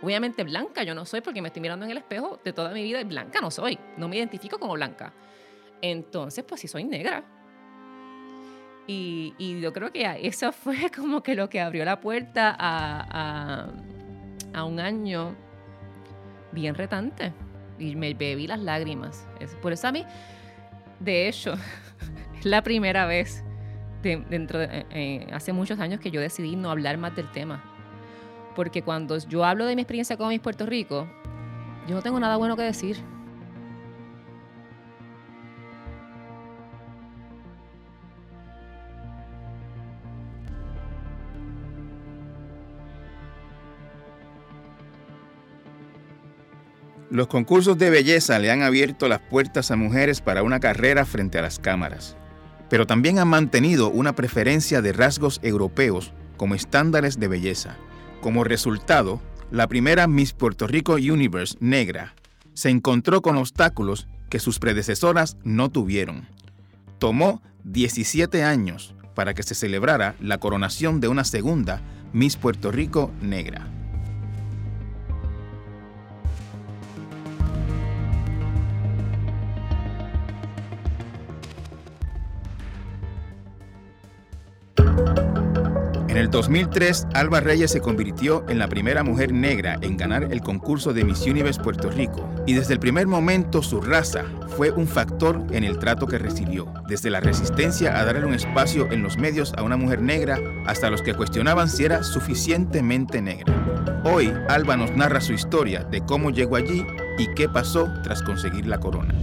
Obviamente blanca yo no soy porque me estoy mirando en el espejo de toda mi vida y blanca no soy. No me identifico como blanca. Entonces, pues sí soy negra. Y, y yo creo que eso fue como que lo que abrió la puerta a, a, a un año bien retante. Y me bebí las lágrimas. Por eso a mí, de hecho, es la primera vez de, dentro de, eh, eh, hace muchos años que yo decidí no hablar más del tema. Porque cuando yo hablo de mi experiencia con mis Puerto Rico, yo no tengo nada bueno que decir. Los concursos de belleza le han abierto las puertas a mujeres para una carrera frente a las cámaras, pero también han mantenido una preferencia de rasgos europeos como estándares de belleza. Como resultado, la primera Miss Puerto Rico Universe negra se encontró con obstáculos que sus predecesoras no tuvieron. Tomó 17 años para que se celebrara la coronación de una segunda Miss Puerto Rico negra. El 2003, Alba Reyes se convirtió en la primera mujer negra en ganar el concurso de Miss Universe Puerto Rico, y desde el primer momento su raza fue un factor en el trato que recibió, desde la resistencia a darle un espacio en los medios a una mujer negra hasta los que cuestionaban si era suficientemente negra. Hoy, Alba nos narra su historia de cómo llegó allí y qué pasó tras conseguir la corona.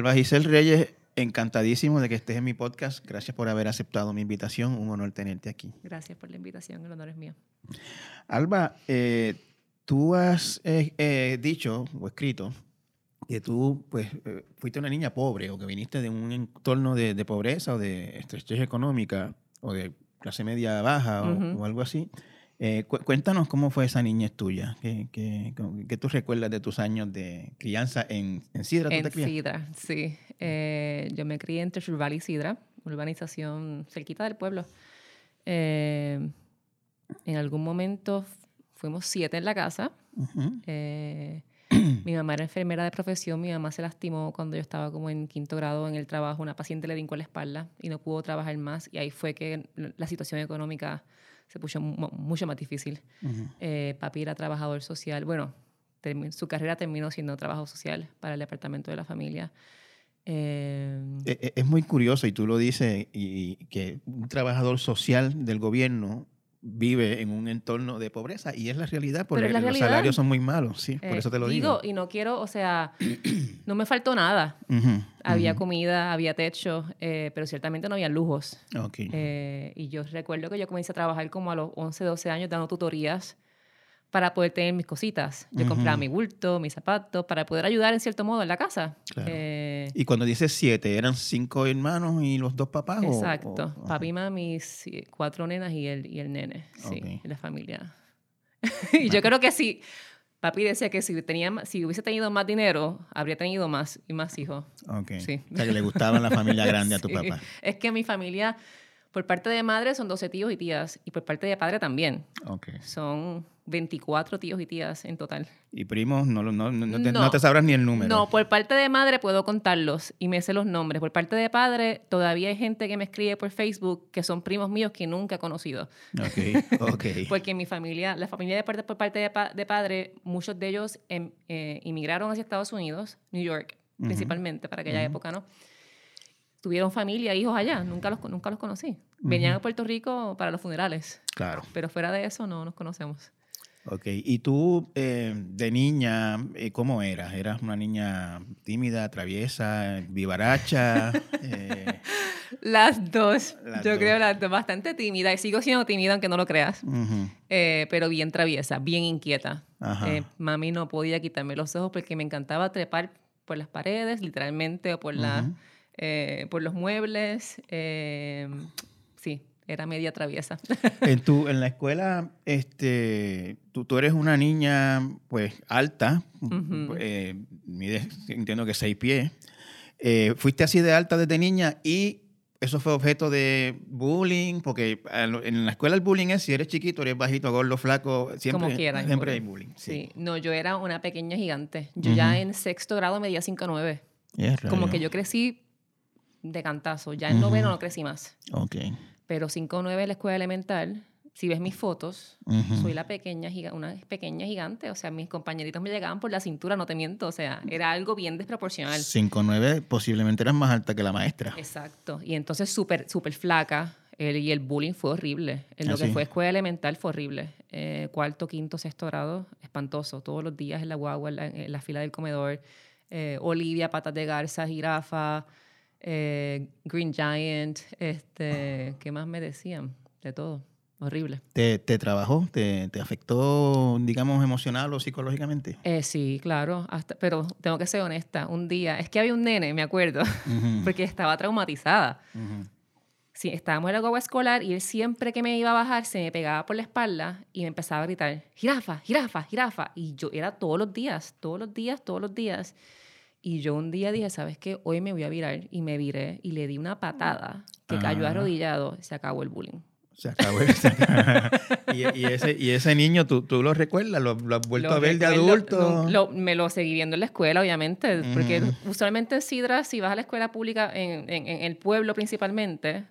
Alba Giselle Reyes, encantadísimo de que estés en mi podcast. Gracias por haber aceptado mi invitación. Un honor tenerte aquí. Gracias por la invitación, el honor es mío. Alba, eh, tú has eh, eh, dicho o escrito que tú pues, eh, fuiste una niña pobre o que viniste de un entorno de, de pobreza o de estrechez económica o de clase media baja o, Ujú. o algo así. Eh, cu- cuéntanos cómo fue esa niñez tuya. ¿Qué, qué, qué tú recuerdas de tus años de crianza en, en Sidra? ¿Tú En te? Sidra, sí. Eh, yo me crié entre Churval y Sidra, urbanización cerquita del pueblo. Eh, en algún momento fuimos siete en la casa. Ujú. Eh, mi mamá era enfermera de profesión. Mi mamá se lastimó cuando yo estaba como en quinto grado en el trabajo. Una paciente le brincó la espalda y no pudo trabajar más. Y ahí fue que la situación económica se puso mu- mucho más difícil. Ujú. Eh, papi era trabajador social. Bueno, su carrera terminó siendo trabajo social para el departamento de la familia. Eh, Es muy curioso y tú lo dices, y que un trabajador social del gobierno vive en un entorno de pobreza y es la realidad porque la los realidad. salarios son muy malos, sí, por eh, eso te lo digo. y no quiero, o sea, no me faltó nada. Ujú, Había ujú. comida, había techo, eh, pero ciertamente no había lujos. Ok. Eh, y yo recuerdo que yo comencé a trabajar como a los 11, 12 años dando tutorías para poder tener mis cositas. Yo compraba Ujú. mi bulto, mis zapatos, para poder ayudar en cierto modo en la casa. Claro. Eh, y cuando dices siete, ¿eran cinco hermanos y los dos papás? o- exacto. o- Papi, mami, sí, cuatro nenas y el, y el nene. Sí, la familia. y yo creo que sí. Papi decía que si, tenía, si hubiese tenido más dinero, habría tenido más y más hijos. Ok. Sí. O sea, que le gustaba la familia grande a tu Sí. papá. Es que mi familia, por parte de madre, son 12 tíos y tías. Y por parte de padre también. Ok. Son 24 tíos y tías en total. Y primos, no, no, no, no te, No. no te sabrás ni el número. No, por parte de madre puedo contarlos y me sé los nombres. Por parte de padre, todavía hay gente que me escribe por Facebook que son primos míos que nunca he conocido. Ok, ok. Porque mi familia, la familia de parte, por parte de, pa- de padre, muchos de ellos em- eh, inmigraron hacia Estados Unidos, New York, Ujú. principalmente para aquella Ujú. época, ¿no? Tuvieron familia, hijos allá, nunca los, nunca los conocí. Venían a Puerto Rico para los funerales, Claro. pero fuera de eso no nos conocemos. Ok, ¿y tú eh, de niña, eh, cómo eras? ¿Eras una niña tímida, traviesa, vivaracha? Eh, las dos, Las yo dos. creo las dos, bastante tímida, y sigo siendo tímida aunque no lo creas, eh, pero bien traviesa, bien inquieta. Eh, mami no podía quitarme los ojos porque me encantaba trepar por las paredes, literalmente, o por, la, eh, por los muebles. eh, sí, era media traviesa. En, tu, en la escuela, este, tú, tú eres una niña, pues, alta, Ujú. eh, mides, entiendo que seis pies. Eh, fuiste así de alta desde niña y eso fue objeto de bullying, porque en la escuela el bullying es si eres chiquito, eres bajito, gordo, flaco, siempre, Como quiera. siempre hay bullying. Sí. Sí, no, yo era una pequeña gigante. Yo Ujú. ya en sexto grado medía 5'9". Es Como que yo crecí de cantazo. Ya en Ujú. noveno no crecí más. Ok. Pero 5'9 en la escuela elemental, si ves mis fotos, Ujú. soy la pequeña, una pequeña gigante. O sea, mis compañeritos me llegaban por la cintura, no te miento. O sea, era algo bien desproporcional. 5'9", posiblemente eras más alta que la maestra. Exacto. Y entonces súper, súper flaca. El- y el bullying fue horrible. En lo ¿Ah, que sí? fue escuela elemental fue horrible. Eh, cuarto, quinto, sexto grado, espantoso. Todos los días en la guagua, en la, en la fila del comedor. Eh, Olivia, patas de garza, jirafa, eh, Green Giant. Este, ¿Qué más me decían? De todo. Horrible. ¿Te, te trabajó? ¿Te, ¿Te afectó, digamos, emocional o psicológicamente? Eh, sí, claro. Hasta, pero tengo que ser honesta. Un día, es que había un nene, me acuerdo, Ujú, porque estaba traumatizada. ujú. Sí, estábamos en la guagua escolar y él siempre que me iba a bajar se me pegaba por la espalda y me empezaba a gritar, jirafa, jirafa, jirafa. Y yo era todos los días, todos los días, todos los días. Y yo un día dije, ¿sabes qué? Hoy me voy a virar. Y me viré y le di una patada que cayó Ah. arrodillado. Se acabó el bullying. Se acabó. se acabó. y, y ese, y ese niño, ¿tú, tú lo recuerdas? ¿Lo, lo has vuelto Lo a ver de adulto? lo- me lo seguí viendo en la escuela, obviamente, porque Ujú. usualmente en Sidra, si vas a la escuela pública en, en- en el pueblo principalmente,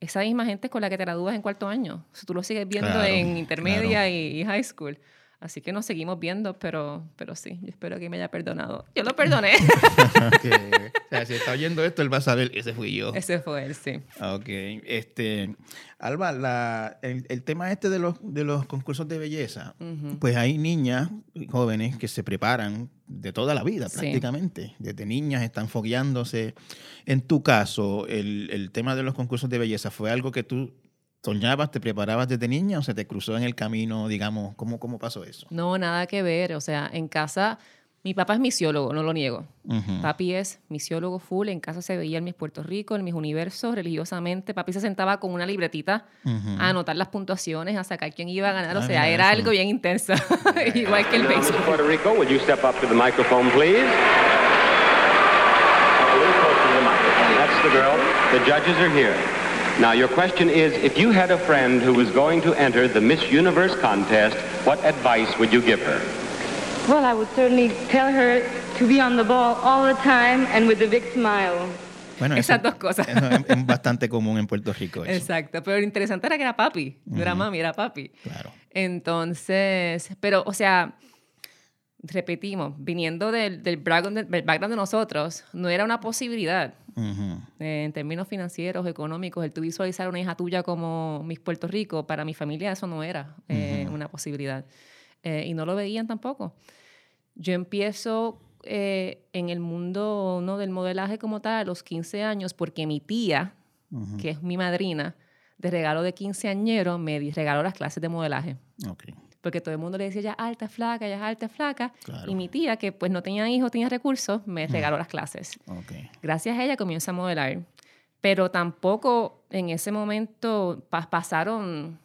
esa misma gente es con la que te gradúas en cuarto año. O sea, tú lo sigues viendo Claro, en intermedia claro. y, y high school. Así que nos seguimos viendo, pero, pero sí, yo espero que me haya perdonado. Yo lo perdoné. O sea, si está oyendo esto, él va a saber, ese fui yo. Ese fue él, sí. Ok. Este, Alba, la- el, el tema este de los, de los concursos de belleza, pues hay niñas jóvenes que se preparan de toda la vida Sí. prácticamente. Desde niñas están fogueándose. En tu caso, el, el tema de los concursos de belleza, ¿fue algo que tú soñabas, te preparabas desde niña o se te cruzó en el camino, digamos? ¿Cómo, cómo pasó eso? No, nada que ver. O sea, en casa, mi papá es misiólogo, no lo niego. Ujú. Papi es misiólogo full, en casa se veía en mis Puerto Rico, en mis universos, religiosamente. Papi se sentaba con una libretita a anotar las puntuaciones, a sacar quién iba a ganar. O Ah, sea, era eso. algo bien intenso, igual que el béisbol. Puerto Rico, would you step up to the microphone, please? That's the girl. The judges are here. Now, your question is, if you had a friend who was going to enter the Miss Universe contest, what advice would you give her? Well, I would certainly tell her to be on the ball all the time and with a big smile. Bueno, Esas eso- dos cosas. es, es bastante común en Puerto Rico. Eso. Exacto, pero lo interesante era que era papi, no era mami, era papi. Claro. Entonces, pero, o sea, repetimos, viniendo del, del, background, del background de nosotros, no era una posibilidad. Ujú. Eh, en términos financieros, económicos, el tú visualizar una hija tuya como Miss Puerto Rico, para mi familia eso no era eh, una posibilidad. Eh, y no lo veían tampoco. Yo empiezo eh, en el mundo ¿no? del modelaje como tal a los 15 años porque mi tía, Ujú. que es mi madrina, de regalo de quinceañero, me regaló las clases de modelaje. Ok. Porque todo el mundo le decía, ya alta, flaca, ya alta, flaca. Claro. Y mi tía, que pues no tenía hijos, tenía recursos, me regaló las clases. Ok. Gracias a ella comienzo a modelar. Pero tampoco en ese momento pa- pasaron...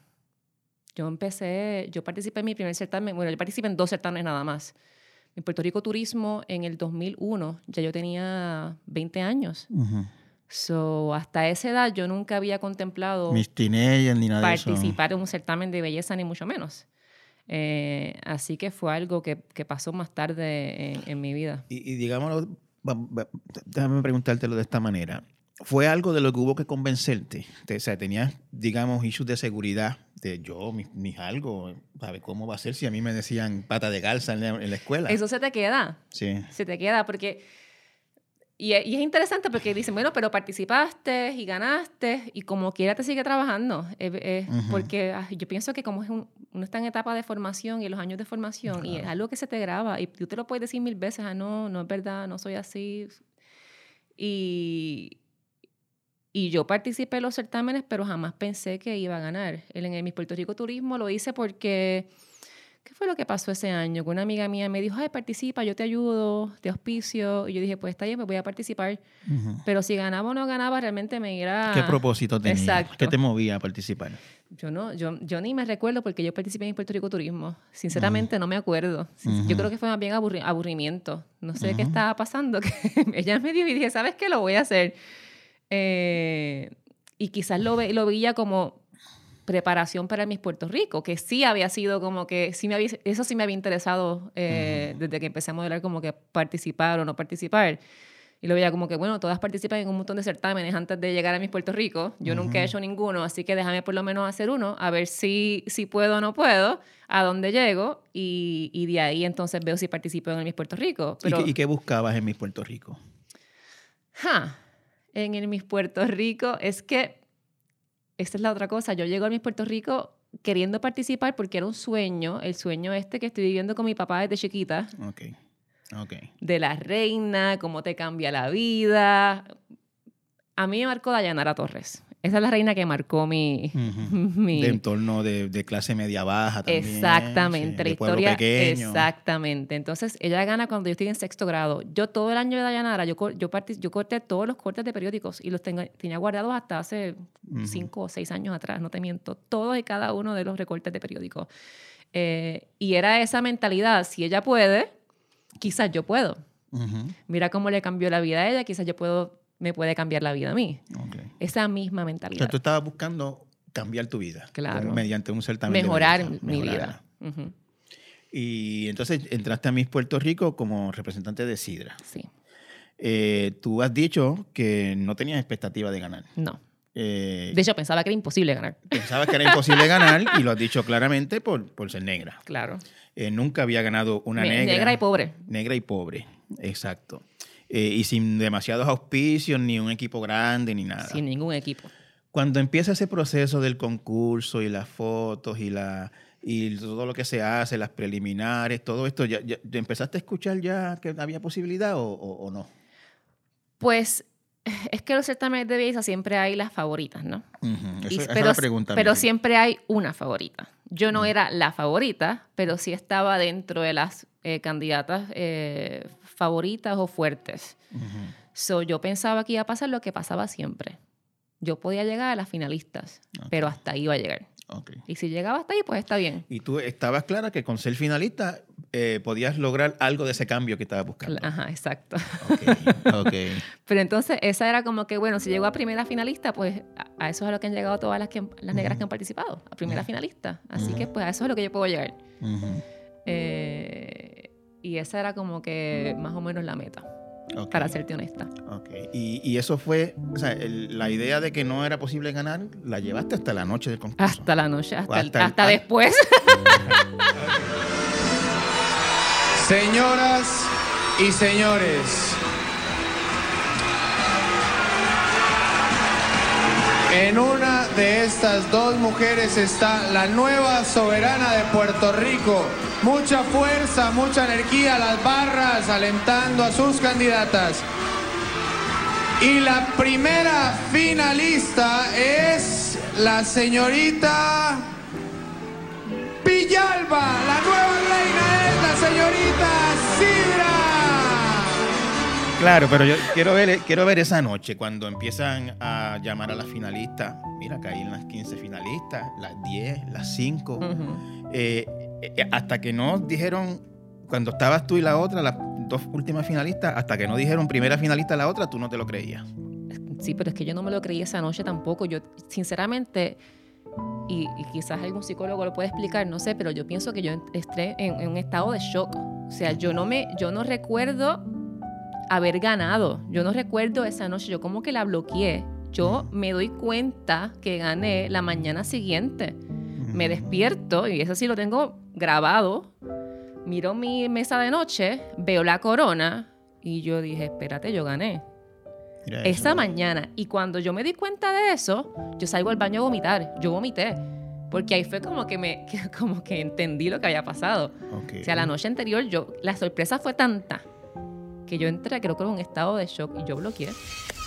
Yo empecé, yo participé en mi primer certamen, bueno, yo participé en dos certámenes nada más. En Puerto Rico Turismo en el 2001, ya yo tenía 20 años. Ujú. So, hasta esa edad yo nunca había contemplado Mis ni nada de eso. participar en un certamen de belleza, ni mucho menos. Eh, así que fue algo que, que pasó más tarde en, en mi vida. Y, y digámoslo, déjame preguntártelo de esta manera. ¿Fue algo de lo que hubo que convencerte? Te- o sea, tenías, digamos, issues de seguridad de yo, mis, mis algo, ¿sabes cómo va a ser si a mí me decían pata de garza en la, en la escuela? Eso se te queda, Sí. se te queda porque... Y, es- interesante porque dicen, bueno, pero participaste y ganaste y como quiera te sigue trabajando. Eh, eh, Ujú. Porque ay, yo pienso que como es un, uno está en etapa de formación y en los años de formación y es algo que se te graba y tú te lo puedes decir mil veces, ah, no, no es verdad, no soy así. Y, y yo participé en los certámenes, pero jamás pensé que iba a ganar. En el Miss Puerto Rico Turismo lo hice porque, ¿qué fue lo que pasó ese año? Que una amiga mía me dijo, ay, participa, yo te ayudo, te auspicio. Y yo dije, pues está bien, me voy a participar. Pero si ganaba o no ganaba, realmente me iba... ¿Qué propósito tenía? Exacto. ¿Qué te movía a participar? Yo no, yo, yo ni me recuerdo porque yo participé en Puerto Rico Turismo. Sinceramente no me acuerdo. Yo creo que fue más bien aburrimiento. No sé qué estaba pasando. Que ella me dijo y dije, ¿sabes qué? Lo voy a hacer. Eh, y quizás lo, ve, lo veía como preparación para mis Puerto Rico, que sí había sido como que, sí me había, eso sí me había interesado eh, desde que empecé a modelar como que participar o no participar. Y lo veía como que, bueno, todas participan en un montón de certámenes antes de llegar a mis Puerto Rico. Yo nunca he hecho ninguno, así que déjame por lo menos hacer uno, a ver si, si puedo o no puedo, a dónde llego, y, y de ahí entonces veo si participo en el Miss Puerto Rico. Pero, ¿Y, qué, ¿Y, qué, buscabas en Miss Puerto Rico? Ja, en el Miss Puerto Rico es que, esta es la otra cosa, yo llego a Miss Puerto Rico queriendo participar porque era un sueño, el sueño este que estoy viviendo con mi papá desde chiquita. Ok, ok. De la reina, cómo te cambia la vida. A mí me marcó Dayanara Torres. Esa es la reina que marcó mi... De entorno de, de, clase media baja también. Exactamente, la historia... Exactamente. Entonces, ella gana cuando yo estoy en sexto grado. Yo todo el año de Dayanara, yo, yo, yo corté todos los cortes de periódicos y los tengo, tenía guardados hasta hace cinco o seis años atrás, no te miento. Todos y cada uno de los recortes de periódicos. Eh, y era esa mentalidad, si ella puede, quizás yo puedo. Mira cómo le cambió la vida a ella, quizás yo puedo me puede cambiar la vida a mí. Esa misma mentalidad. O sea, tú estabas buscando cambiar tu vida. Claro. Mediante un certamen. Mejorar mi vida. Y entonces entraste a Miss Puerto Rico como representante de Sidra. Sí. Eh, tú has dicho que no tenías expectativa de ganar. No. Eh, de hecho, pensaba que era imposible ganar. Pensabas que era imposible ganar y lo has dicho claramente por, por ser negra. Claro. Eh, nunca había ganado una negra. Negra y pobre. Negra y pobre, exacto. Eh, y sin demasiados auspicios, ni un equipo grande, ni nada. Sin ningún equipo. Cuando empieza ese proceso del concurso y las fotos y, la, y todo lo que se hace, las preliminares, todo esto, ¿ya, empezaste a escuchar ya que había posibilidad o, no? Pues es que los certámenes de belleza siempre hay las favoritas, ¿no? pero, pregunta pero siempre hay una favorita. Yo no era la favorita, pero sí estaba dentro de las eh, candidatas eh, favoritas o fuertes. so, yo pensaba que iba a pasar lo que pasaba siempre. Yo podía llegar a las finalistas, pero hasta ahí iba a llegar. Y si llegaba hasta ahí, pues está bien. Y tú estabas clara que con ser finalista eh, podías lograr algo de ese cambio que estabas buscando. Ajá, exacto. Pero entonces esa era como que, bueno, si llegó a primera finalista, pues a, eso es a lo que han llegado todas las, que, las negras que han participado, a primera finalista. Así que pues a eso es a lo que yo puedo llegar. Eh, y esa era como que más o menos la meta. Para serte honesta. Okay. Y, y, eso fue, o sea, la idea de que no era posible ganar, la llevaste hasta la noche del concurso. Hasta la noche, hasta, hasta, hasta después. Señoras y señores, en una de estas dos mujeres está la nueva soberana de Puerto Rico, mucha fuerza, mucha energía, las barras alentando a sus candidatas. Y la primera finalista es la señorita Villalba. La nueva Claro, pero yo quiero ver, quiero ver esa noche cuando empiezan a llamar a las finalistas. Mira, caí en las 15 finalistas, las 10, las 5. Eh, hasta que no dijeron, cuando estabas tú y la otra, las dos últimas finalistas, hasta que no dijeron primera finalista la otra, tú no te lo creías. Sí, pero es que yo no me lo creí esa noche tampoco. Yo, sinceramente, y, quizás algún psicólogo lo puede explicar, no sé, pero yo pienso que yo entré en, un estado de shock. O sea, yo no me, yo no recuerdo haber ganado. Yo no recuerdo esa noche. Yo como que la bloqueé. Yo me doy cuenta que gané la mañana siguiente. Me despierto y eso sí lo tengo grabado, miro mi mesa de noche, veo la corona y yo dije, espérate, yo gané. Esa mañana. Y cuando yo me di cuenta de eso, yo salgo al baño a vomitar. Yo vomité. Porque ahí fue como que me como que entendí lo que había pasado. O sea, la noche anterior yo la sorpresa fue tanta que yo entré creo que en un estado de shock y yo bloqueé.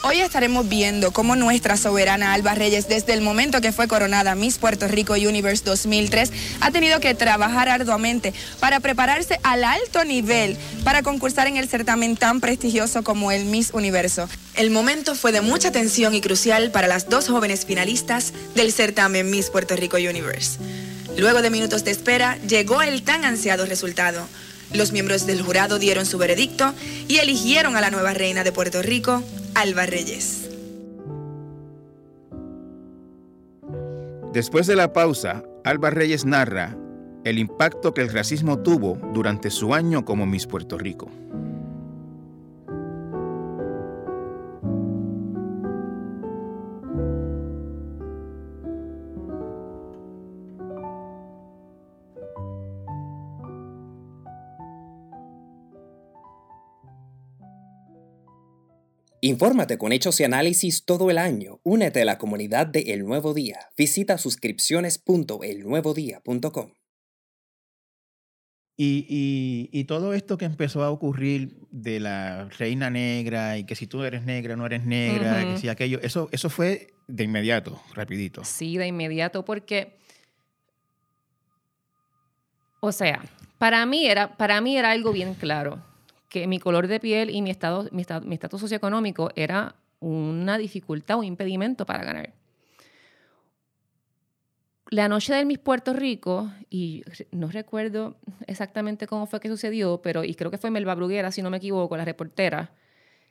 Hoy estaremos viendo cómo nuestra soberana Alba Reyes, desde el momento que fue coronada Miss Puerto Rico Universe 2003, ha tenido que trabajar arduamente para prepararse al alto nivel para concursar en el certamen tan prestigioso como el Miss Universo. El momento fue de mucha tensión y crucial para las dos jóvenes finalistas del certamen Miss Puerto Rico Universe. Luego de minutos de espera, llegó el tan ansiado resultado. Los miembros del jurado dieron su veredicto y eligieron a la nueva reina de Puerto Rico, Alba Reyes. Después de la pausa, Alba Reyes narra el impacto que el racismo tuvo durante su año como Miss Puerto Rico. Infórmate con hechos y análisis todo el año. Únete a la comunidad de El Nuevo Día. Visita suscripciones.elnuevodía.com. Y, y- y todo esto que empezó a ocurrir de la reina negra y que si tú eres negra, no eres negra, Ujú. que si aquello, eso, eso fue de inmediato, rapidito. Sí, de inmediato, porque, o sea, para mí era, para mí era algo bien claro, que mi color de piel y mi estado, mi estado, mi estatus socioeconómico era una dificultad o impedimento para ganar. La noche del Miss Puerto Rico, y no recuerdo exactamente cómo fue que sucedió, pero y creo que fue Melba Bruguera, si no me equivoco, la reportera,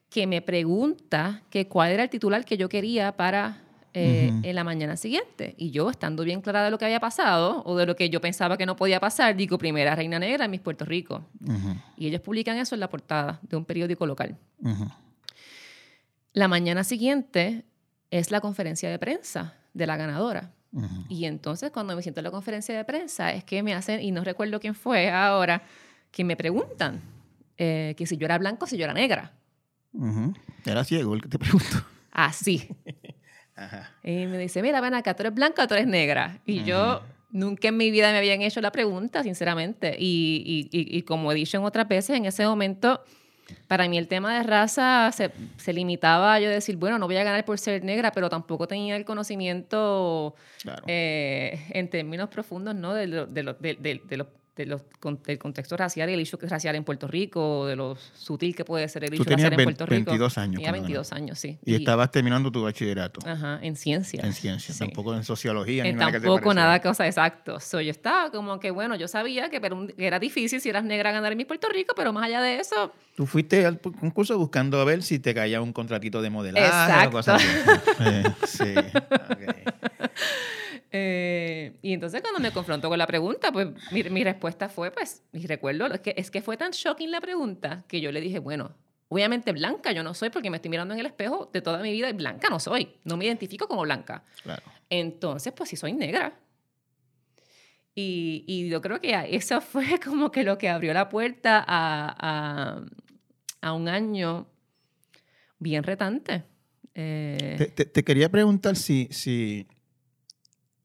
que me pregunta que cuál era el titular que yo quería para eh, en la mañana siguiente. Y yo, estando bien clara de lo que había pasado o de lo que yo pensaba que no podía pasar, digo, primera reina negra en Miss Puerto Rico. Y ellos publican eso en la portada de un periódico local. La mañana siguiente es la conferencia de prensa de la ganadora. Y entonces cuando me siento en la conferencia de prensa es que me hacen, y no recuerdo quién fue ahora, que me preguntan eh, que si yo era blanco o si yo era negra. Era ciego el que te pregunto. Así. Ajá. Y me dice, mira, ven acá, ¿tú eres blanca o tú eres negra? Y yo nunca en mi vida me habían hecho la pregunta, sinceramente. Y, y- y- y como he dicho en otras veces, en ese momento, para mí el tema de raza se, se limitaba a yo decir, bueno, no voy a ganar por ser negra, pero tampoco tenía el conocimiento Claro. eh, en términos profundos, ¿no? De, lo- de, lo- de- de los- de los con- del contexto racial y el issue racial en Puerto Rico, de lo sutil que puede ser el tenías racial en Puerto Rico. 22 años Tenía cuando 22 años, sí. y estabas terminando tu bachillerato Ajá, en ciencia. en ciencia, Sí. tampoco en sociología ni Eh, nada que tampoco pareciera. nada cosa exacto. So, yo estaba como que, bueno, yo sabía que, pero un- que era difícil si eras negra ganar en mi Puerto Rico, pero más allá de eso, Tú fuiste al concurso buscando a ver si te caía un contratito de modelaje o cosas así. Eh, sí. ok. Eh, y entonces cuando me confrontó con la pregunta, pues mi, mi respuesta fue, pues, y recuerdo, es que, es que fue tan shocking la pregunta que yo le dije, bueno, obviamente blanca yo no soy porque me estoy mirando en el espejo de toda mi vida y blanca no soy, no me identifico como blanca. Claro. Entonces, pues sí soy negra. Y, y yo creo que eso fue como que lo que abrió la puerta a, a, a un año bien retante. Eh, Te, te- te quería preguntar si, si,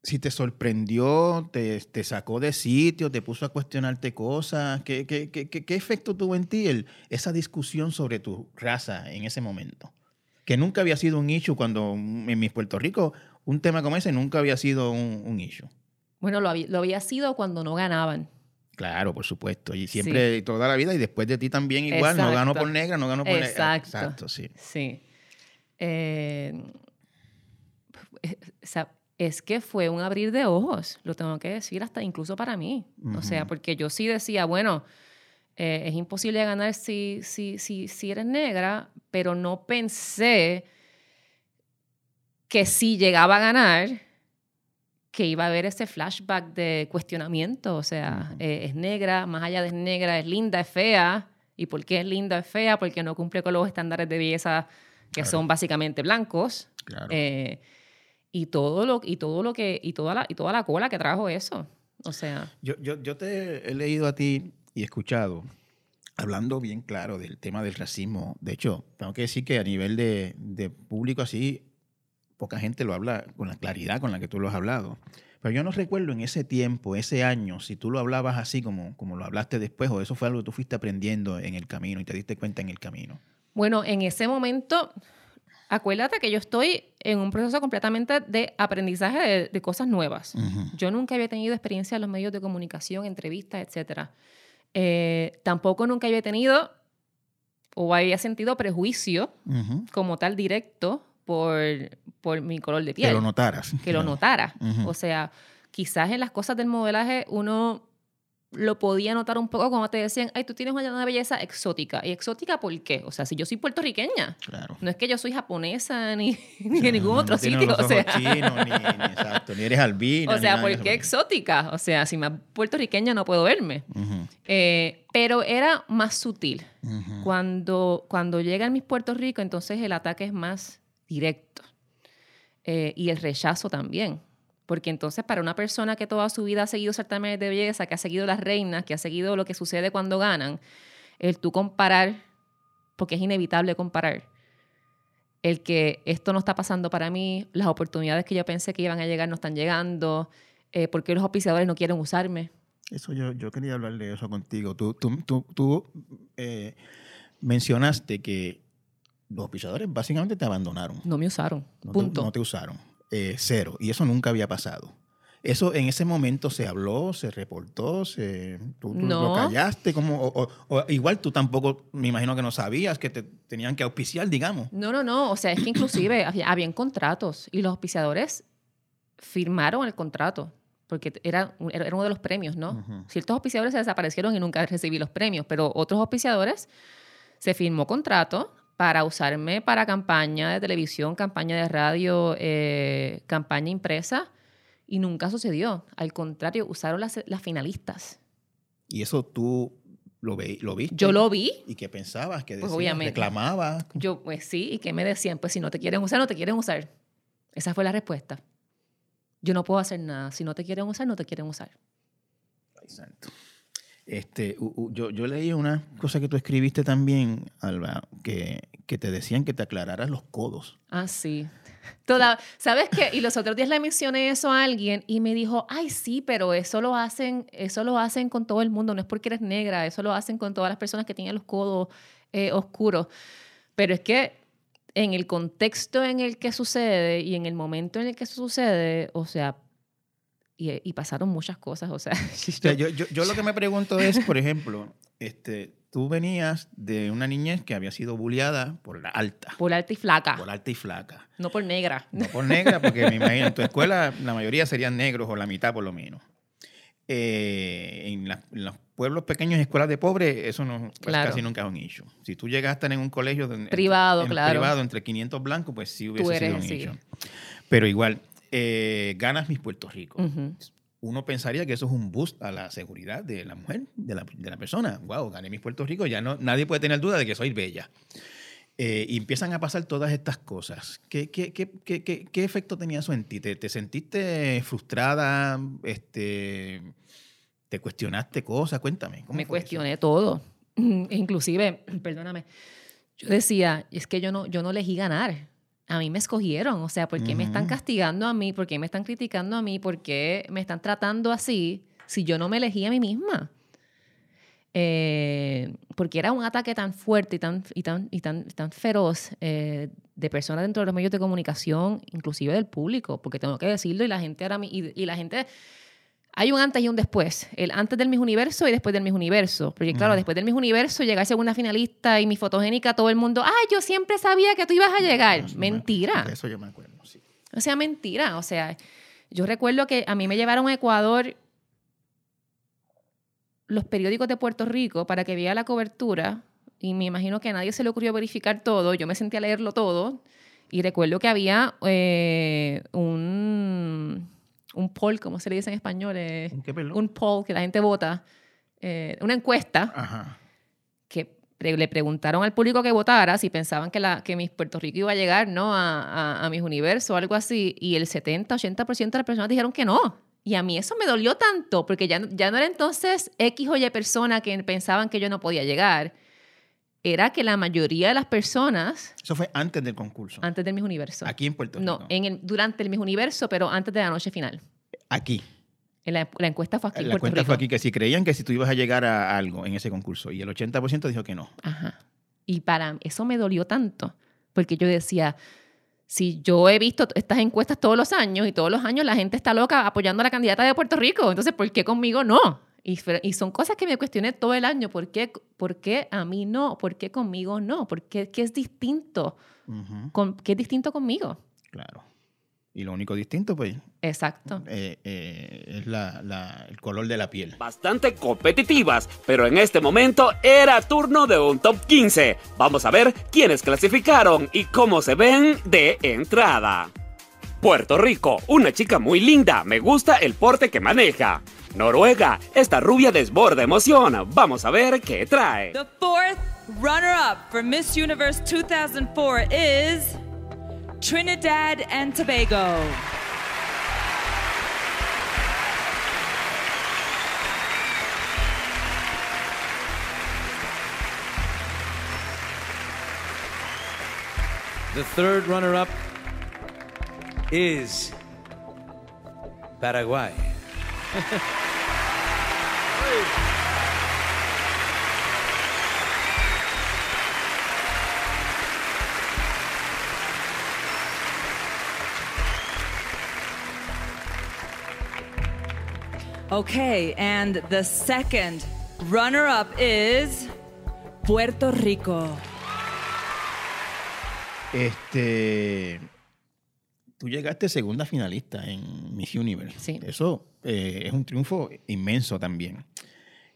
si te sorprendió, te, te sacó de sitio, te puso a cuestionarte cosas. ¿Qué, qué, qué, qué- efecto tuvo en ti el- esa discusión sobre tu raza en ese momento? Que nunca había sido un issue cuando en mi Puerto Rico un tema como ese nunca había sido un, un issue. bueno, lo había, lo había sido cuando no ganaban. Claro, por supuesto. Y siempre, toda la vida, y después de ti también igual, no ganó por negra, no ganó por negra. Exacto. Exacto, sí. Sí. Eh, o sea, es que fue un abrir de ojos, lo tengo que decir, hasta incluso para mí. O sea, porque yo sí decía, bueno, eh, es imposible ganar si, si, si, si eres negra, pero no pensé que si llegaba a ganar, que iba a haber ese flashback de cuestionamiento. O sea, eh, es negra, más allá de es negra, es linda, es fea. ¿Y por qué es linda, es fea? Porque no cumple con los estándares de belleza que Claro. son básicamente blancos. Claro. Eh, y todo lo y todo lo que y toda la y toda la cola que trajo eso o sea Yo, yo, yo te he leído a ti y escuchado hablando bien claro del tema del racismo. De hecho, tengo que decir que a nivel de, de público así, poca gente lo habla con la claridad con la que tú lo has hablado. Pero yo no recuerdo en ese tiempo, ese año, si tú lo hablabas así como, como lo hablaste después, o eso fue algo que tú fuiste aprendiendo en el camino y te diste cuenta en el camino. Bueno, en ese momento, acuérdate que yo estoy en un proceso completamente de aprendizaje de, de cosas nuevas. Yo nunca había tenido experiencia en los medios de comunicación, entrevistas, etc. Eh, tampoco nunca había tenido o había sentido prejuicio como tal directo por, por mi color de piel. Que lo notaras. que lo notara. O sea, quizás en las cosas del modelaje uno lo podía notar un poco como te decían, ay, tú tienes una, belleza exótica. ¿Y exótica por qué? O sea, si yo soy puertorriqueña, Claro. no es que yo soy japonesa ni, ni de ningún No, otro no sitio. los O sea, ojos chinos, ni, ni exacto, ni eres albina. o sea ¿por qué exótica? O sea, si más puertorriqueña no puedo verme. Eh, pero era más sutil. ujú. Cuando, cuando llegan mis Puerto Rico, entonces el ataque es más directo. Eh, y el rechazo también. Porque entonces para una persona que toda su vida ha seguido certámenes de belleza, que ha seguido las reinas, que ha seguido lo que sucede cuando ganan, el tú comparar, porque es inevitable comparar, el que esto no está pasando para mí, las oportunidades que yo pensé que iban a llegar no están llegando, eh, porque los auspiciadores no quieren usarme. Eso yo, yo quería hablar de eso contigo. Tú, tú, tú, tú, eh, mencionaste que los pisadores básicamente te abandonaron. No me usaron. No, punto. Te, no te usaron. Eh, cero. Y eso nunca había pasado. Eso en ese momento se habló, se reportó, se, tú, tú No. lo callaste, como, o, o- o igual tú tampoco, me imagino que no sabías que te tenían que auspiciar, digamos. No, no, no. O sea, es que inclusive había, habían contratos y los auspiciadores firmaron el contrato porque era, era uno de los premios, ¿no? Ujú. Ciertos auspiciadores se desaparecieron y nunca recibí los premios, pero otros auspiciadores se firmó contrato para usarme para campaña de televisión, campaña de radio, eh, campaña impresa y nunca sucedió. Al contrario, usaron las, las finalistas. Y eso tú lo, ve, lo viste. Yo lo vi, ¿Y qué pensabas? ¿Qué Pues, decías? obviamente. ¿Reclamabas? Yo, pues sí, ¿y qué me decían? Pues si no te quieren usar, no te quieren usar. Esa fue la respuesta. Yo no puedo hacer nada. Si no te quieren usar, no te quieren usar. Ay, santo. Este, yo, yo leí una cosa que tú escribiste también, Alba, que, que te decían que te aclararas los codos. Ah, sí. Toda, ¿Sabes qué? Y los otros días le mencioné eso a alguien y me dijo, ay, sí, pero eso lo hacen, eso lo hacen con todo el mundo. No es porque eres negra, eso lo hacen con todas las personas que tienen los codos eh, oscuros. Pero es que en el contexto en el que sucede y en el momento en el que sucede, o sea, y, y pasaron muchas cosas, o sea, O sea, yo, yo, yo lo que me pregunto es, por ejemplo, este, tú venías de una niñez que había sido bulliada por la alta, por alta y flaca, por alta y flaca. no por negra. No por negra, porque me imagino en tu escuela la mayoría serían negros o la mitad por lo menos. Eh, en, la- en los pueblos pequeños y escuelas de pobres, eso no, pues, Claro. casi nunca es un issue. Si tú llegas a estar en un colegio de- Privado, en- claro. privado entre 500 blancos, pues sí hubiese eres, sido un sí. issue. Pero igual, eh, ganas mis Puerto Rico. Ujú. Uno pensaría que eso es un boost a la seguridad de la mujer, de la, de la persona. Wow, gané mis Puerto Rico, ya no, nadie puede tener duda de que soy bella. Eh, y empiezan a pasar todas estas cosas. ¿Qué, qué, qué, qué, qué- efecto tenía eso en ti? ¿Te, te sentiste frustrada? Este, ¿Te cuestionaste cosas? Cuéntame. ¿cómo me fue eso? cuestioné todo. Inclusive, perdóname, yo decía, es que yo no, yo no elegí ganar. A mí me escogieron. O sea, ¿por qué me están castigando a mí? ¿Por qué me están criticando a mí? ¿Por qué me están tratando así si yo no me elegí a mí misma? Eh, porque era un ataque tan fuerte y tan, y tan, y tan, tan feroz eh, de personas dentro de los medios de comunicación, inclusive del público, porque tengo que decirlo y la gente ahora y, y la gente hay un antes y un después. El antes del Miss Universo y después del Miss Universo. Porque, claro, después del Miss Universo, llegar a segunda finalista y mi fotogénica, todo el mundo, ¡ay, yo siempre sabía que tú ibas a llegar! Me- mentira. de eso yo me acuerdo, sí. O sea, mentira. O sea, yo recuerdo que a mí me llevaron a Ecuador los periódicos de Puerto Rico para que viera la cobertura y me imagino que a nadie se le ocurrió verificar todo. Yo me senté a leerlo todo y recuerdo que había eh, un, un poll, ¿cómo se le dice en español? Eh, ¿Un poll que la gente vota, eh, una encuesta Ajá. que le preguntaron al público que votara si pensaban que, la, que Miss Puerto Rico iba a llegar ¿no? a, a, a Miss Universo o algo así, y el 70-80% de las personas dijeron que no. Y a mí eso me dolió tanto, porque ya, ya no era entonces X o Y persona que pensaban que yo no podía llegar, era que la mayoría de las personas, Eso fue antes del concurso. antes del Miss Universo, Aquí en Puerto Rico. no, en el, durante el Miss Universo, pero antes de la noche final. Aquí. En La, la encuesta fue aquí La Rico. fue aquí que si creían que si tú ibas a llegar a algo en ese concurso y el 80% dijo que no. Ajá. Y para mí, eso me dolió tanto, porque yo decía, si yo he visto estas encuestas todos los años y todos los años la gente está loca apoyando a la candidata de Puerto Rico, entonces, ¿por qué conmigo no? Y, son cosas que me cuestioné todo el año, ¿por qué, por qué a mí no? ¿Por qué conmigo no? ¿Por qué, qué es distinto? Con, ¿Qué es distinto conmigo? claro. Y lo único distinto, pues, Exacto. eh, eh, es la- la- el color de la piel. Bastante competitivas, pero en este momento era turno de un top 15. Vamos a ver quiénes clasificaron y cómo se ven de entrada. Puerto Rico, una chica muy linda, me gusta el porte que maneja. Noruega, esta rubia desborda emoción. Vamos a ver qué trae. The fourth runner-up for Miss Universe 2004 is Trinidad and Tobago. The third runner up is Paraguay. Okay, and the second runner-up is Puerto Rico. Este, tú llegaste segunda finalista en Miss Universe. Sí. Eso eh, es un triunfo inmenso también.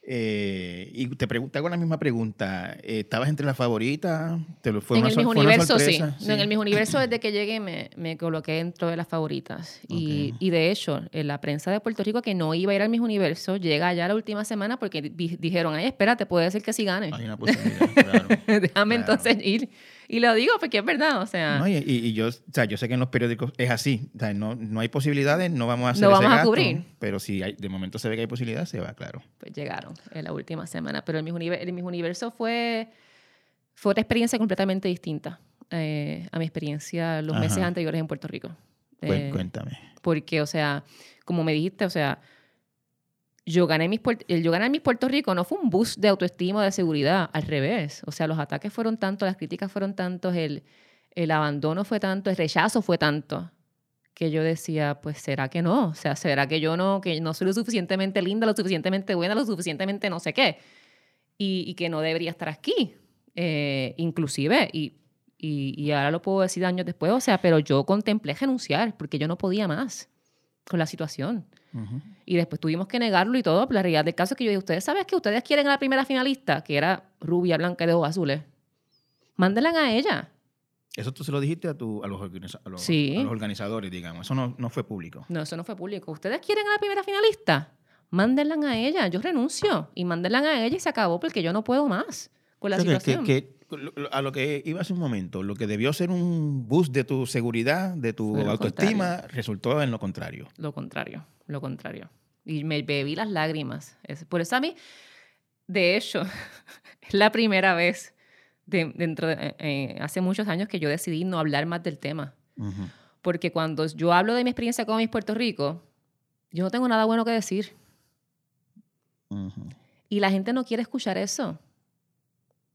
Eh, y te pregunto, hago la misma pregunta. Eh, ¿Estabas entre las favoritas? ¿Te lo fue en una el mismo universo, sí. sorpresa? No, En el mismo universo, desde que llegué, me, me coloqué dentro de las favoritas. Y, Ok. y de hecho, en la prensa de Puerto Rico, que no iba a ir al mismo universo, llega ya la última semana porque di- dijeron, ay, espérate, puede ser que sí gane. Hay una posibilidad, claro. Déjame claro. entonces ir. Y lo digo porque es verdad, o sea, No, y, y- yo, o sea, yo sé que en los periódicos es así. O sea, no, no hay posibilidades, no vamos a hacer No ese vamos a gasto, cubrir. Pero si hay, de momento se ve que hay posibilidades, se va, claro. pues llegaron en la última semana. Pero el mismo, univer- el mismo universo fue, fue otra experiencia completamente distinta eh, a mi experiencia los meses Ajá. anteriores en Puerto Rico. Eh, Cuéntame. Porque, o sea, como me dijiste, o sea, yo gané mis el yo ganar mis Puerto Rico no fue un boost de autoestima de seguridad, al revés. O sea, los ataques fueron tantos, las críticas fueron tantos, el, el abandono fue tanto, el rechazo fue tanto, que yo decía, pues, ¿será que no? O sea, ¿será que yo no, que no soy lo suficientemente linda, lo suficientemente buena, lo suficientemente no sé qué? Y, y que no debería estar aquí. Eh, inclusive, y, y, y ahora lo puedo decir años después, o sea, pero yo contemplé renunciar porque yo no podía más con la situación. Ujú. Y después tuvimos que negarlo y todo. Pero la realidad del caso es que yo dije, ¿ustedes saben que ustedes quieren a la primera finalista? Que era rubia, blanca y de ojos azules. Mándenla a ella. Eso tú se lo dijiste a, tu, a, los, organiza- a, los, Sí. a los organizadores, digamos. Eso no, no fue público. No, eso no fue público. ¿Ustedes quieren a la primera finalista? Mándenla a ella. Yo renuncio. Y mándenla a ella y se acabó porque yo no puedo más con la situación. que- que a lo que iba hace un momento, lo que debió ser un boost de tu seguridad, de tu autoestima, resultó en lo contrario. Lo contrario, lo contrario. Y me bebí las lágrimas. Por eso a mí, de hecho, es la primera vez de- dentro de, eh, eh, hace muchos años que yo decidí no hablar más del tema. Ujú. Porque cuando yo hablo de mi experiencia con mis Puerto Rico, yo no tengo nada bueno que decir. Ujú. Y la gente no quiere escuchar eso.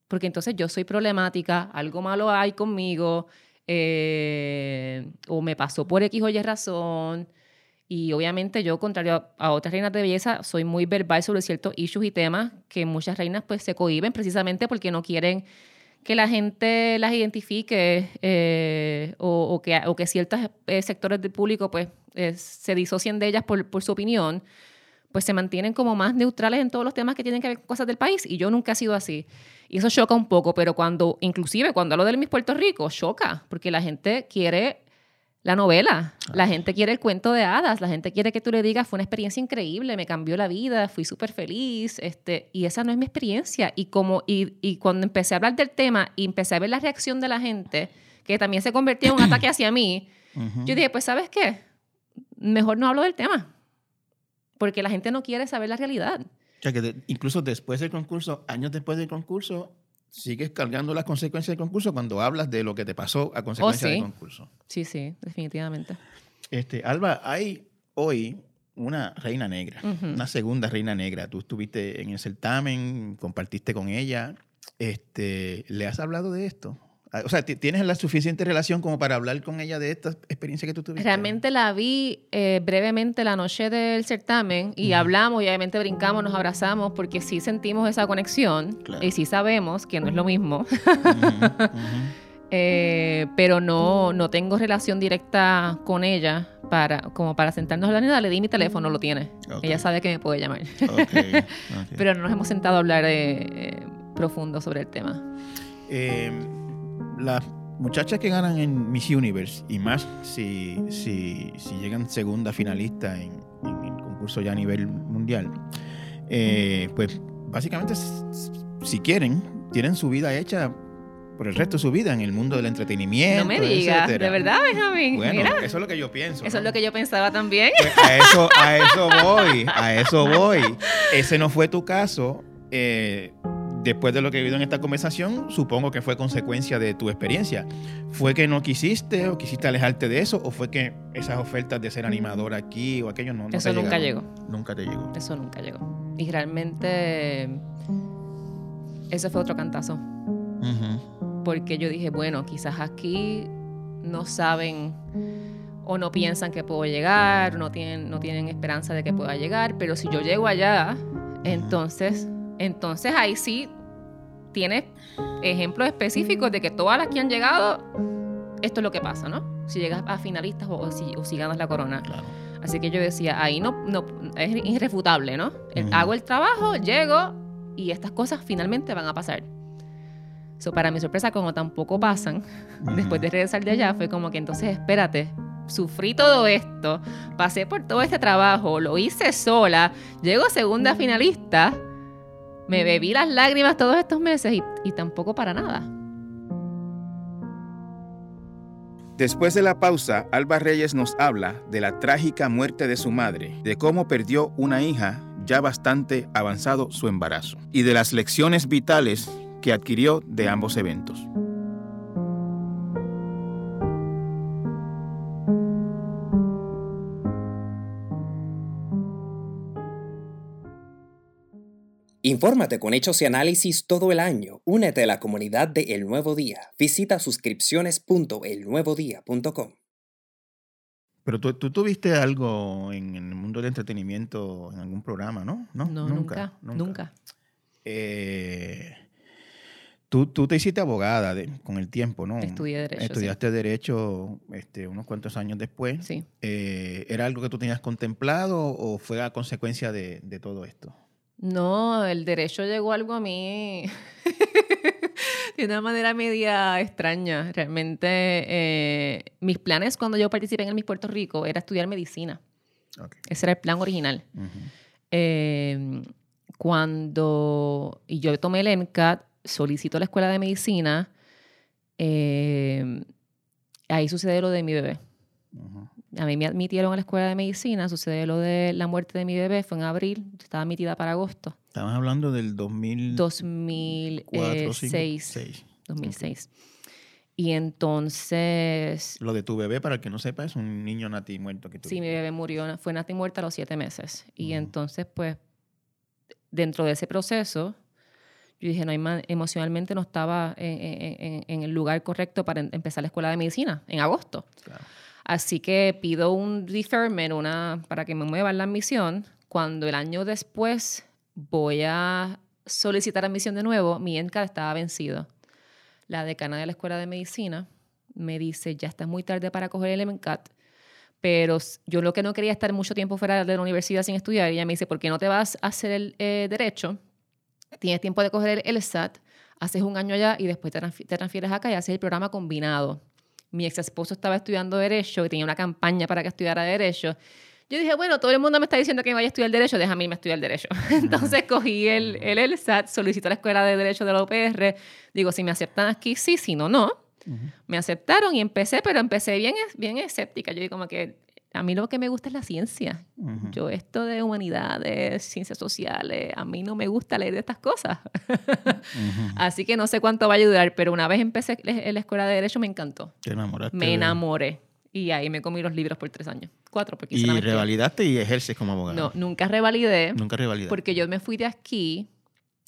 Porque entonces yo soy problemática, algo malo hay conmigo, eh, o me pasó por X o Y razón. Y obviamente yo, contrario a, otras reinas de belleza, soy muy verbal sobre ciertos issues y temas que muchas reinas pues se cohiben precisamente porque no quieren que la gente las identifique eh, o, o que, o que ciertos eh, sectores del público pues eh, se disocien de ellas por, por su opinión pues se mantienen como más neutrales en todos los temas que tienen que ver con cosas del país y yo nunca he sido así. Y eso choca un poco, pero cuando, inclusive cuando hablo de mis Puerto Rico, choca, porque la gente quiere la novela, la gente quiere el cuento de hadas, la gente quiere que tú le digas, fue una experiencia increíble, me cambió la vida, fui súper feliz, este, y esa no es mi experiencia. Y, como, y, y cuando empecé a hablar del tema y empecé a ver la reacción de la gente, que también se convirtió en un ataque hacia mí, yo dije, pues ¿sabes qué? Mejor no hablo del tema porque la gente no quiere saber la realidad. O sea, que de- incluso después del concurso, años después del concurso, sigues cargando las consecuencias del concurso cuando hablas de lo que te pasó a consecuencia sí. del concurso. Sí, sí, definitivamente. Este, Alba, hay hoy una reina negra, una segunda reina negra. Tú estuviste en el certamen, compartiste con ella. Este, ¿Le has hablado de esto? Ah, O sea, ¿ti- ¿tienes la suficiente relación como para hablar con ella de esta experiencia que tú tuviste? Realmente la vi eh, brevemente la noche del certamen y hablamos y obviamente brincamos, nos abrazamos porque sí sentimos esa conexión Claro. y sí sabemos que no es lo mismo. Eh, pero no, no tengo relación directa con ella para, como para sentarnos a hablar nada. Le di mi teléfono, lo tiene. Ella sabe que me puede llamar. Pero no nos hemos sentado a hablar eh, eh, profundo sobre el tema. Las muchachas que ganan en Miss Universe, y más si, si, si llegan segunda finalista en, en el concurso ya a nivel mundial, eh, pues básicamente si quieren, tienen su vida hecha por el resto de su vida en el mundo del entretenimiento. No me digas, de verdad, Benjamín. Bueno, Mira, eso es lo que yo pienso. eso ¿no? es lo que yo pensaba también. Pues a eso, a eso voy, a eso voy. Ese no fue tu caso. eh, después de lo que he vivido en esta conversación, supongo que fue consecuencia de tu experiencia. ¿Fue que no quisiste o quisiste alejarte de eso? ¿O fue que esas ofertas de ser animadora aquí o aquello no, no Eso te nunca llegó. Nunca te llegó. Eso nunca llegó. Y realmente ese fue otro cantazo. Porque yo dije, bueno, quizás aquí no saben o no piensan que puedo llegar, no tienen, no tienen esperanza de que pueda llegar, pero si yo llego allá, entonces, entonces ahí sí tienes ejemplos específicos de que todas las que han llegado, esto es lo que pasa, ¿no? Si llegas a finalistas o, o si, o si ganas la corona. Claro. Así que yo decía, ahí no, no es irrefutable, ¿no? El-. Hago el trabajo, llego y estas cosas finalmente van a pasar. So, para mi sorpresa, como tampoco pasan, después de regresar de allá, fue como que entonces, espérate, sufrí todo esto, pasé por todo este trabajo, lo hice sola, llego segunda finalista, me bebí las lágrimas todos estos meses y, y tampoco para nada. Después de la pausa, Alba Reyes nos habla de la trágica muerte de su madre, de cómo perdió una hija ya bastante avanzado su embarazo y de las lecciones vitales que adquirió de ambos eventos. Infórmate con hechos y análisis todo el año. Únete a la comunidad de El Nuevo Día. Visita suscripciones.elnuevodía.com. Pero tú, tú tuviste algo en el mundo del entretenimiento en algún programa, ¿no? No, No, nunca, nunca. Eh, tú, tú te hiciste abogada de- con el tiempo, ¿no? Estudié Derecho, sí. Estudiaste Derecho este, unos cuantos años después. Sí. Eh, ¿Era algo que tú tenías contemplado o fue a consecuencia de, de todo esto? No, el derecho llegó algo a mí de una manera media extraña. Realmente, eh, mis planes cuando yo participé en el Miss Puerto Rico era estudiar medicina. Ok. Ese era el plan original. Eh, cuando y yo tomé el MCAT, solicito la escuela de medicina, eh, ahí sucede lo de mi bebé. A mí me admitieron a la escuela de medicina, sucede lo de la muerte de mi bebé, fue en abril, estaba admitida para agosto. Estabas hablando del 2004, 2006. 6. 2006. Y entonces, Lo de tu bebé, para el que no sepa, es un niño nati muerto que tú. sí, mi bebé murió, fue nati muerta a los siete meses. Y entonces, pues, dentro de ese proceso, yo dije, no emocionalmente no estaba en, en- en- en el lugar correcto para em- empezar la escuela de medicina, en agosto. Claro. Así que pido un deferment para que me muevan la admisión. Cuando el año después voy a solicitar admisión de nuevo, mi ENCAD estaba vencido. La decana de la escuela de medicina me dice, ya está muy tarde para coger el MCAT, pero yo lo que no quería estar mucho tiempo fuera de la universidad sin estudiar. Y ella me dice, ¿por qué no te vas a hacer el eh, derecho? Tienes tiempo de coger el, SAT, haces un año allá y después te transfieres acá y haces el programa combinado. Mi ex esposo estaba estudiando Derecho y tenía una campaña para que estudiara Derecho. Yo dije, bueno, todo el mundo me está diciendo que me vaya a estudiar Derecho, déjame irme a estudiar Derecho. Entonces cogí el, el LSAT, solicité a la Escuela de Derecho de la UPR. Digo, si me aceptan aquí, sí, si no, no. Me aceptaron y empecé, pero empecé bien, bien escéptica. Yo digo como que a mí lo que me gusta es la ciencia. Yo esto de humanidades, ciencias sociales, a mí no me gusta leer de estas cosas. Así que no sé cuánto va a ayudar, pero una vez empecé la escuela de Derecho me encantó. Te enamoraste. Me enamoré. Y ahí me comí los libros por tres años. Cuatro, porque Y revalidaste y ejerces como abogado. No, nunca revalidé. Nunca revalidaste. Porque yo me fui de aquí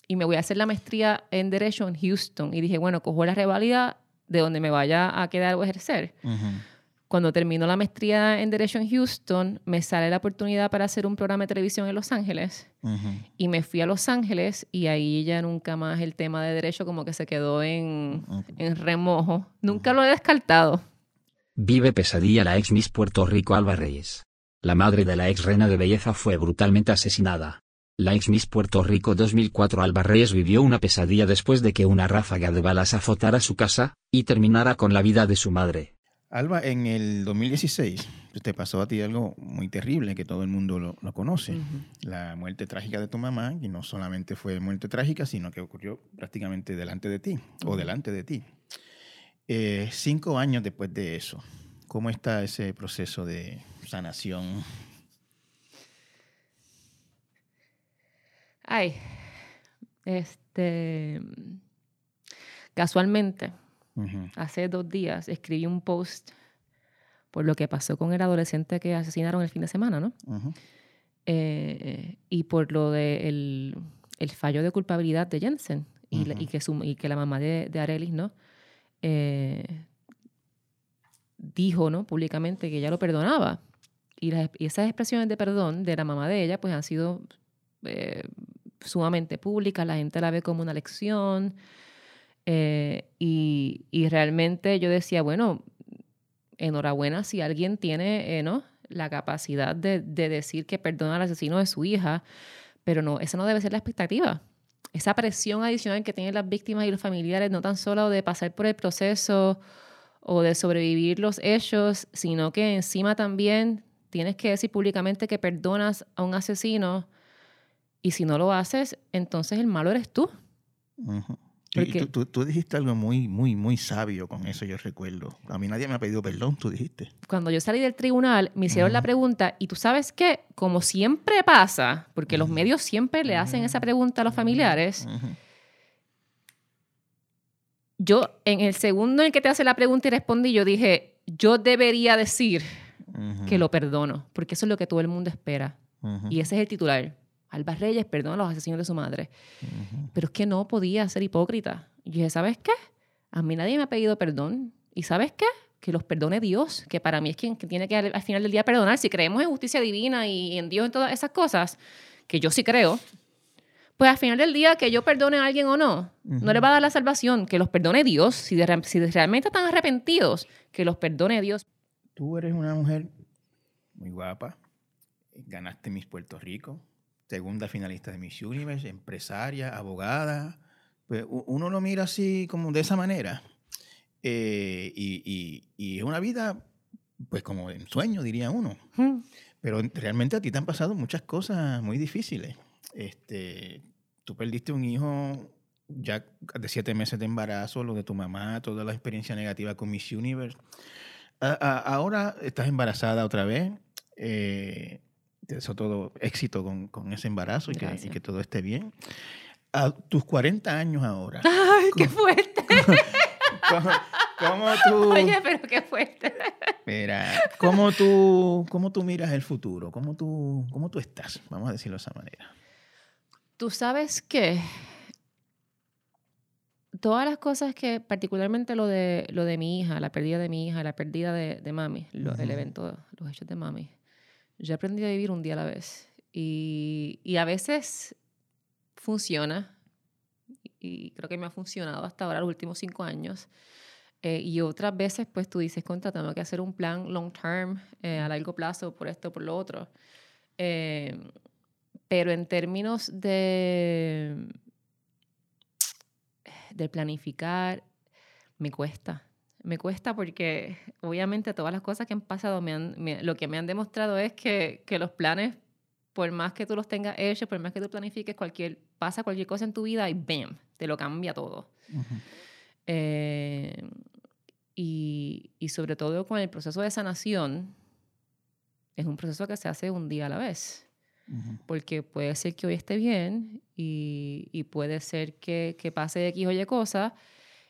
y me voy a hacer la maestría en Derecho en Houston. Y dije, bueno, cojo la revalida de donde me vaya a quedar o ejercer. Ujú. Cuando termino la maestría en Derecho en Houston, me sale la oportunidad para hacer un programa de televisión en Los Ángeles. Y me fui a Los Ángeles y ahí ya nunca más el tema de derecho como que se quedó en, en remojo. Nunca lo he descartado. Vive pesadilla la ex Miss Puerto Rico Alba Reyes. La madre de la ex reina de belleza fue brutalmente asesinada. La ex Miss Puerto Rico 2004 Alba Reyes vivió una pesadilla después de que una ráfaga de balas azotara su casa, y terminara con la vida de su madre. Alba, en el 2016 pues, te pasó a ti algo muy terrible que todo el mundo lo, lo conoce. La muerte trágica de tu mamá, y no solamente fue muerte trágica, sino que ocurrió prácticamente delante de ti, o delante de ti. Eh, cinco años después de eso, ¿cómo está ese proceso de sanación? Ay, este. Casualmente, Hace dos días escribí un post por lo que pasó con el adolescente que asesinaron el fin de semana, ¿no? Eh, y por lo de el, fallo de culpabilidad de Jensen y que, su- y que la mamá de, de Arelis, ¿no? Eh, dijo, ¿no? Públicamente que ella lo perdonaba. Y, las- y esas expresiones de perdón de la mamá de ella, pues han sido eh, sumamente públicas. La gente la ve como una lección. Eh, y, realmente yo decía, bueno, enhorabuena si alguien tiene, eh, ¿no? La capacidad de, de decir que perdona al asesino de su hija, pero no, esa no debe ser la expectativa. Esa presión adicional que tienen las víctimas y los familiares, no tan solo de pasar por el proceso o de sobrevivir los hechos, sino que encima también tienes que decir públicamente que perdonas a un asesino y si no lo haces, entonces el malo eres tú. Ujú. Y- y Porque- tú, tú- tú dijiste algo muy, muy, muy sabio con eso, yo recuerdo. A mí nadie me ha pedido perdón, tú dijiste. cuando yo salí del tribunal, me hicieron la pregunta, y tú sabes qué, como siempre pasa, porque los medios siempre le hacen esa pregunta a los familiares, yo en el segundo en que te hace la pregunta y respondí, yo dije, yo debería decir que lo perdono, porque eso es lo que todo el mundo espera. Y ese es el titular. Alba Reyes perdona a los asesinos de su madre. Pero es que no podía ser hipócrita. Y dije, ¿sabes qué? A mí nadie me ha pedido perdón. ¿Y sabes qué? Que los perdone Dios, que para mí es quien tiene que al, al final del día perdonar. Si creemos en justicia divina y en Dios en todas esas cosas, que yo sí creo, pues al final del día que yo perdone a alguien o no, no le va a dar la salvación, que los perdone Dios. Si, de si realmente están arrepentidos, que los perdone Dios. Tú eres una mujer muy guapa, ganaste Miss Puerto Rico, segunda finalista de Miss Universe, empresaria, abogada. Pues uno lo mira así como de esa manera. Eh, y, y- y es una vida, pues como en sueño, diría uno. Hmm. Pero realmente a ti te han pasado muchas cosas muy difíciles. Este, tú perdiste un hijo ya de siete meses de embarazo, lo de tu mamá, toda la experiencia negativa con Miss Universe. A- a- ahora estás embarazada otra vez. Eh, te deseo todo éxito con, con ese embarazo y que, y que todo esté bien. A tus 40 años ahora, ¡Ay, qué fuerte! ¿cómo, cómo tú, Oye, pero qué fuerte. mira, ¿cómo, tú, ¿cómo tú miras el futuro? ¿Cómo tú, ¿Cómo tú estás? Vamos a decirlo de esa manera. Tú sabes que todas las cosas que, particularmente lo de, lo de mi hija, la pérdida de mi hija, la pérdida de, de mami, lo- el evento, los hechos de mami, yo he aprendido a vivir un día a la vez. Y, y a veces funciona, y creo que me ha funcionado hasta ahora los últimos cinco años. Eh, y otras veces, pues tú dices, contra, tengo que hacer un plan long term, eh, a largo plazo, por esto, por lo otro. Eh, pero en términos de, de planificar, me cuesta. Me cuesta porque obviamente todas las cosas que han pasado, me han, me- lo que me han demostrado es que, que los planes, por más que tú los tengas hechos, por más que tú planifiques, cualquier, pasa cualquier cosa en tu vida y ¡bam! Te lo cambia todo. Eh, y, y sobre todo con el proceso de sanación, es un proceso que se hace un día a la vez. Porque puede ser que hoy esté bien y, y puede ser que, que pase X o Y cosa.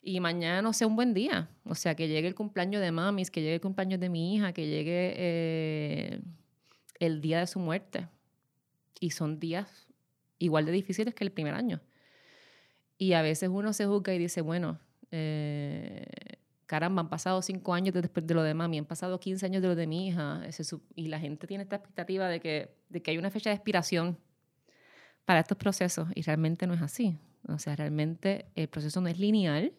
Y mañana no sea un buen día. O sea, que llegue el cumpleaños de mamis, que llegue el cumpleaños de mi hija, que llegue eh, el día de su muerte. Y son días igual de difíciles que el primer año. Y a veces uno se juzga y dice, bueno, eh, caramba, han pasado cinco años después de lo de mami, han pasado 15 años de lo de mi hija. y la gente tiene esta expectativa de que, de que hay una fecha de expiración para estos procesos y realmente no es así. O sea, realmente el proceso no es lineal.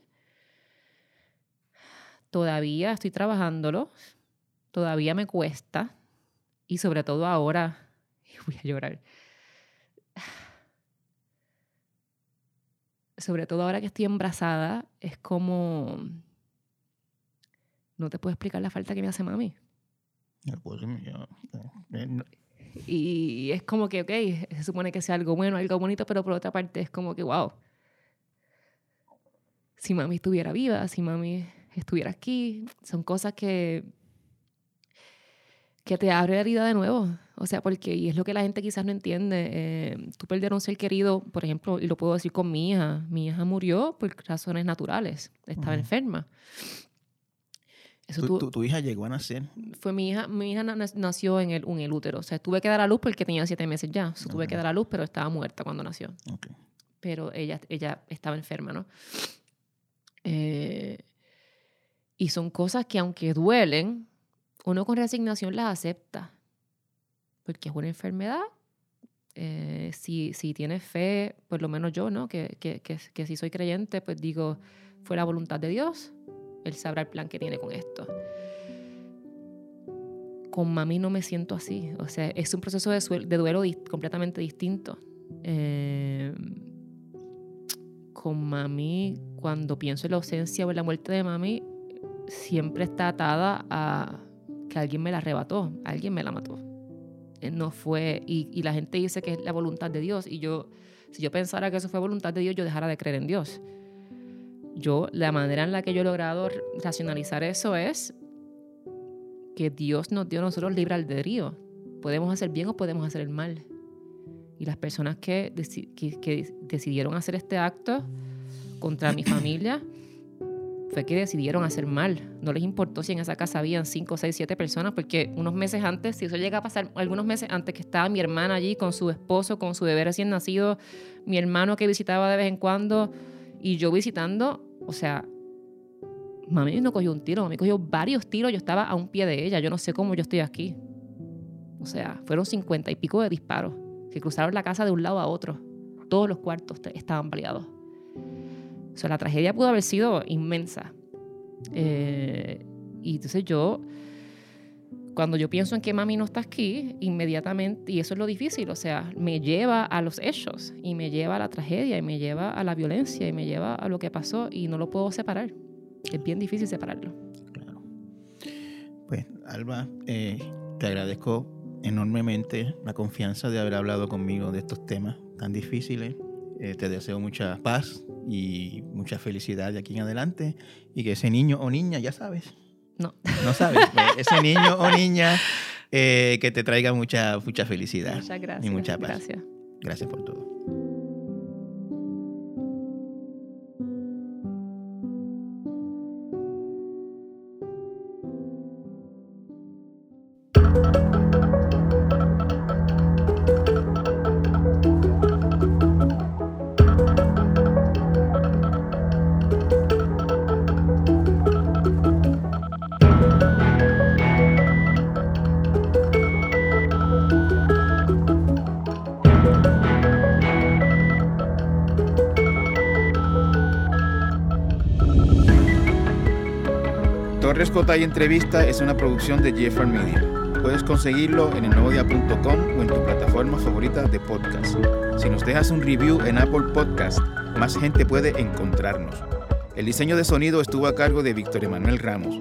Todavía estoy trabajándolo, todavía me cuesta y sobre todo ahora, voy a llorar, sobre todo ahora que estoy embarazada, es como, no te puedo explicar la falta que me hace mami. Y es como que, ok, se supone que sea algo bueno, algo bonito, pero por otra parte es como que, wow, si mami estuviera viva, si mami estuviera aquí, son cosas que, que te abre la herida de nuevo. O sea, porque, y es lo que la gente quizás no entiende, eh, tú perder un ser querido, por ejemplo, y lo puedo decir con mi hija, mi hija murió por razones naturales, estaba enferma. ¿Tu, tu, hija llegó a nacer? Fue mi hija, mi hija nació en el, en el útero. O sea, tuve que dar a luz porque tenía siete meses ya. Tuve que dar a luz, pero estaba muerta cuando nació. Pero ella, ella estaba enferma, ¿no? Eh, y son cosas que aunque duelen, uno con resignación las acepta. Porque es una enfermedad. Eh, si, si tienes fe, por lo menos yo, ¿no? Que, que, que, que si soy creyente, pues digo, fue la voluntad de Dios él sabrá el plan que tiene con esto. Con mami no me siento así. O sea, es un proceso de, de duelo completamente distinto. Eh, con mami, cuando pienso en la ausencia o en la muerte de mami, siempre está atada a que alguien me la arrebató, alguien me la mató. Eh, no fue, y, y, la gente dice que es la voluntad de Dios, y yo, si yo pensara que eso fue voluntad de Dios, yo dejara de creer en Dios yo, la manera en la que yo he logrado racionalizar eso es que Dios nos dio a nosotros libre albedrío. Podemos hacer bien o podemos hacer el mal. Y las personas que, que, decidieron hacer este acto contra mi familia fue que decidieron hacer mal. No les importó si en esa casa habían 5, 6, 7 personas, porque unos meses antes, si eso llega a pasar, algunos meses antes que estaba mi hermana allí con su esposo, con su bebé recién nacido, mi hermano que visitaba de vez en cuando, y yo visitando, o sea, mami no cogió un tiro, mami cogió varios tiros, yo estaba a un pie de ella, yo no sé cómo yo estoy aquí. O sea, fueron cincuenta y pico de disparos que cruzaron la casa de un lado a otro. Todos los cuartos estaban baleados. O sea, la tragedia pudo haber sido inmensa. Eh, y entonces yo cuando yo pienso en que mami no está aquí, inmediatamente, y eso es lo difícil, o sea, me lleva a los hechos, y me lleva a la tragedia, y me lleva a la violencia, y me lleva a lo que pasó, y no lo puedo separar. Es bien difícil separarlo. Claro. Pues, Alba, eh, te agradezco enormemente la confianza de haber hablado conmigo de estos temas tan difíciles. Eh, te deseo mucha paz y mucha felicidad de aquí en adelante, y que ese niño o niña, ya sabes, no. No sabes. Pues, ese niño o niña eh, que te traiga mucha, mucha felicidad. Muchas gracias. Y mucha paz. Gracias. Gracias por todo. Y Entrevista es una producción de Jeffrey Media. Puedes conseguirlo en elnuevodia.com o en tu plataforma favorita de podcast. Si nos dejas un review en Apple Podcast, más gente puede encontrarnos. El diseño de sonido estuvo a cargo de Víctor Emanuel Ramos.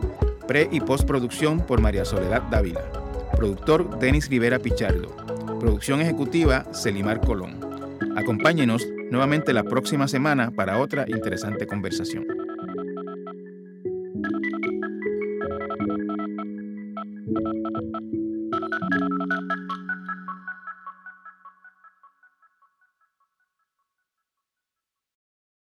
Pre y postproducción por María Soledad Dávila. Productor Denis Rivera Pichardo. Producción ejecutiva Celimar Colón. Acompáñenos nuevamente la próxima semana para otra interesante conversación.